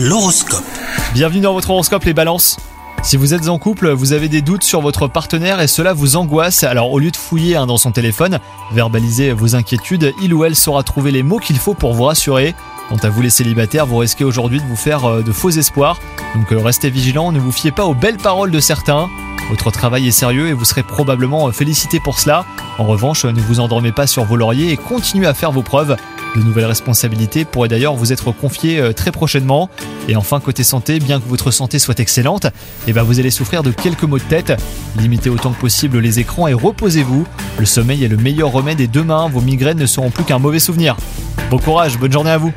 L'horoscope. Bienvenue dans votre horoscope les balances. Si vous êtes en couple, vous avez des doutes sur votre partenaire et cela vous angoisse, alors au lieu de fouiller hein, dans son téléphone, verbalisez vos inquiétudes, il ou elle saura trouver les mots qu'il faut pour vous rassurer. Quant à vous les célibataires, vous risquez aujourd'hui de vous faire euh, de faux espoirs, donc euh, restez vigilants, ne vous fiez pas aux belles paroles de certains. Votre travail est sérieux et vous serez probablement euh, félicité pour cela. En revanche, ne vous endormez pas sur vos lauriers et continuez à faire vos preuves. De nouvelles responsabilités pourraient d'ailleurs vous être confiées euh, très prochainement. Et enfin, côté santé, bien que votre santé soit excellente, eh ben vous allez souffrir de quelques maux de tête. Limitez autant que possible les écrans et reposez-vous. Le sommeil est le meilleur remède et demain, vos migraines ne seront plus qu'un mauvais souvenir. Bon courage, bonne journée à vous